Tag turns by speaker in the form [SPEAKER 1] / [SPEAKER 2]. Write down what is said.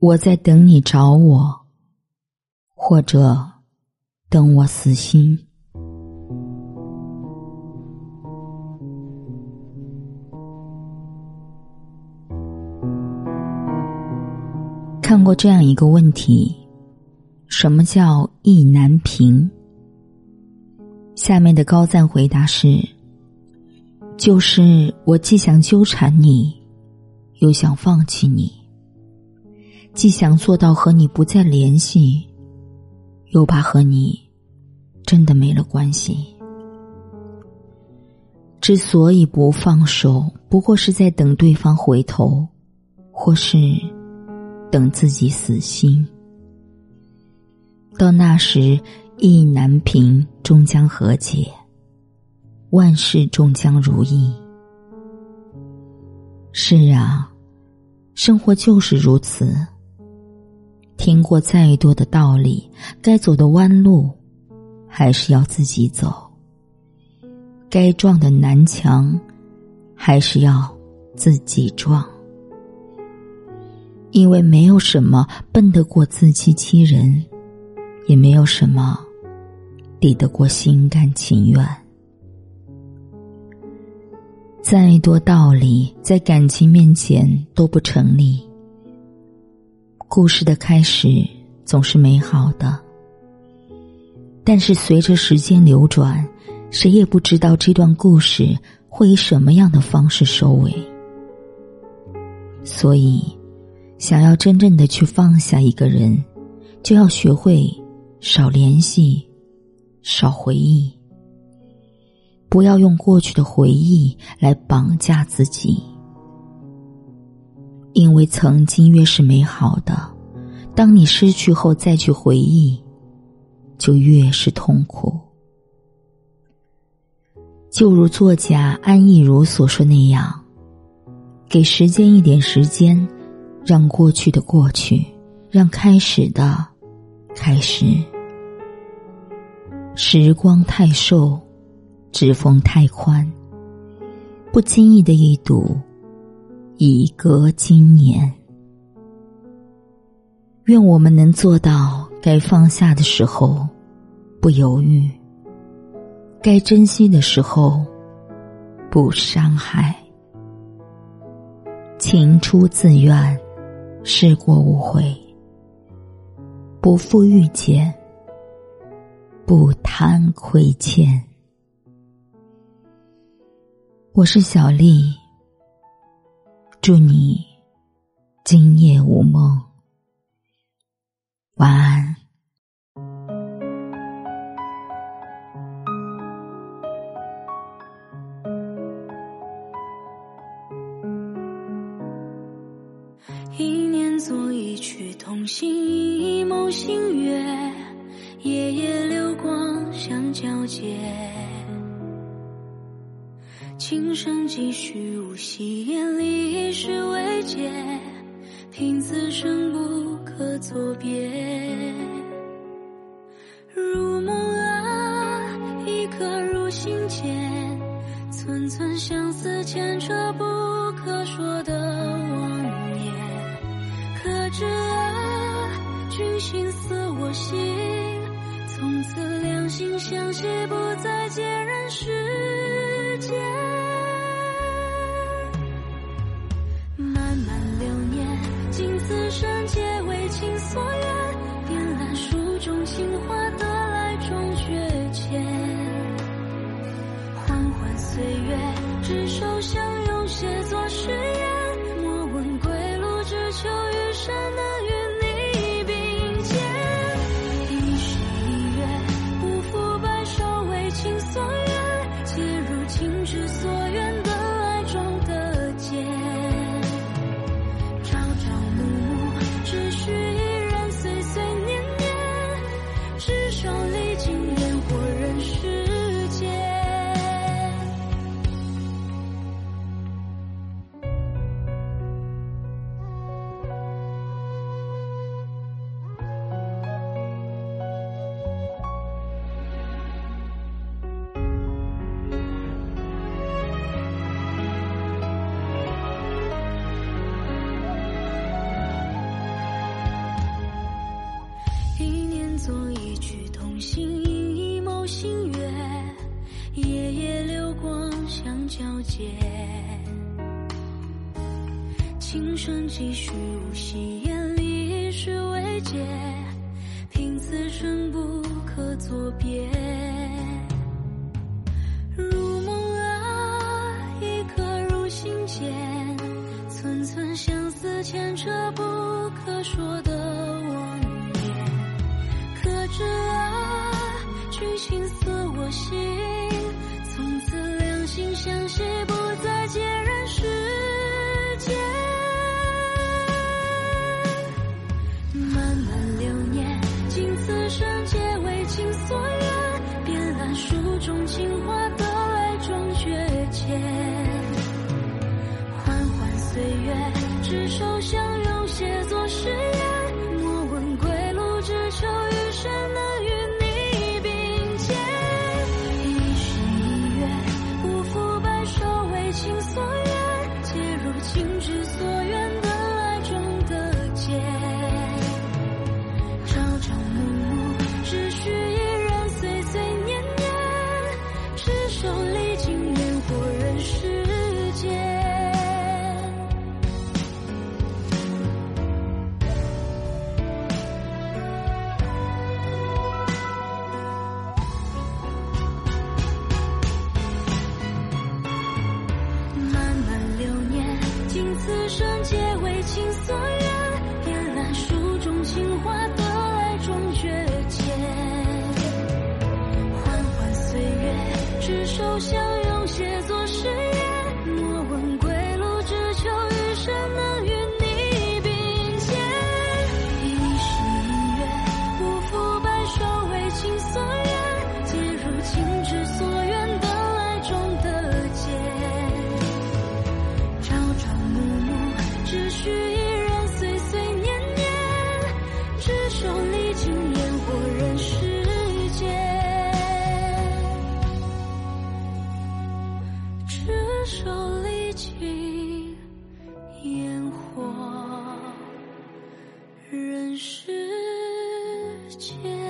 [SPEAKER 1] 我在等你找我，或者等我死心。看过这样一个问题：什么叫意难平？下面的高赞回答是：就是我既想纠缠你，又想放弃你。既想做到和你不再联系，又怕和你真的没了关系。之所以不放手，不过是在等对方回头，或是等自己死心。到那时，意难平，终将和解，万事终将如意。是啊，生活就是如此。听过再多的道理，该走的弯路，还是要自己走；该撞的南墙，还是要自己撞。因为没有什么笨得过自欺欺人，也没有什么抵得过心甘情愿。再多道理，在感情面前都不成立。故事的开始总是美好的，但是随着时间流转，谁也不知道这段故事会以什么样的方式收尾。所以，想要真正的去放下一个人，就要学会少联系，少回忆，不要用过去的回忆来绑架自己。因为曾经越是美好的，当你失去后再去回忆，就越是痛苦。就如作家安逸如所说那样，给时间一点时间，让过去的过去，让开始的开始。时光太瘦，指缝太宽，不经意的一睹。已隔今年，愿我们能做到：该放下的时候不犹豫，该珍惜的时候不伤害。情出自愿，事过无悔，不负遇见，不贪亏欠。我是小丽。祝你今夜无梦，晚安。
[SPEAKER 2] 一念作一曲同心，一梦星月，夜夜流光相交接。琴声几许无息，眼里已是未解。凭此生不可作别。如梦啊，一刻入心间，寸寸相思牵扯不可说的妄言。可知啊，君心似我心，从此两心相惜，不再见人岁月，执手相拥，写作誓言。莫问归路，只求余生能与你并肩。一世一月，不负白首，为情所愿。皆如情之所。星月，夜夜流光相交接。青春几许无戏言，历史未解，凭此生不可作别。君心似我心，从此两心相惜，不再孑然世间。漫漫流年，尽此生，皆为情所愿。遍览书中情话，得来终觉浅。缓缓岁月，执手相拥，写作誓言。莫问归路，只求余生能为情所。人世间。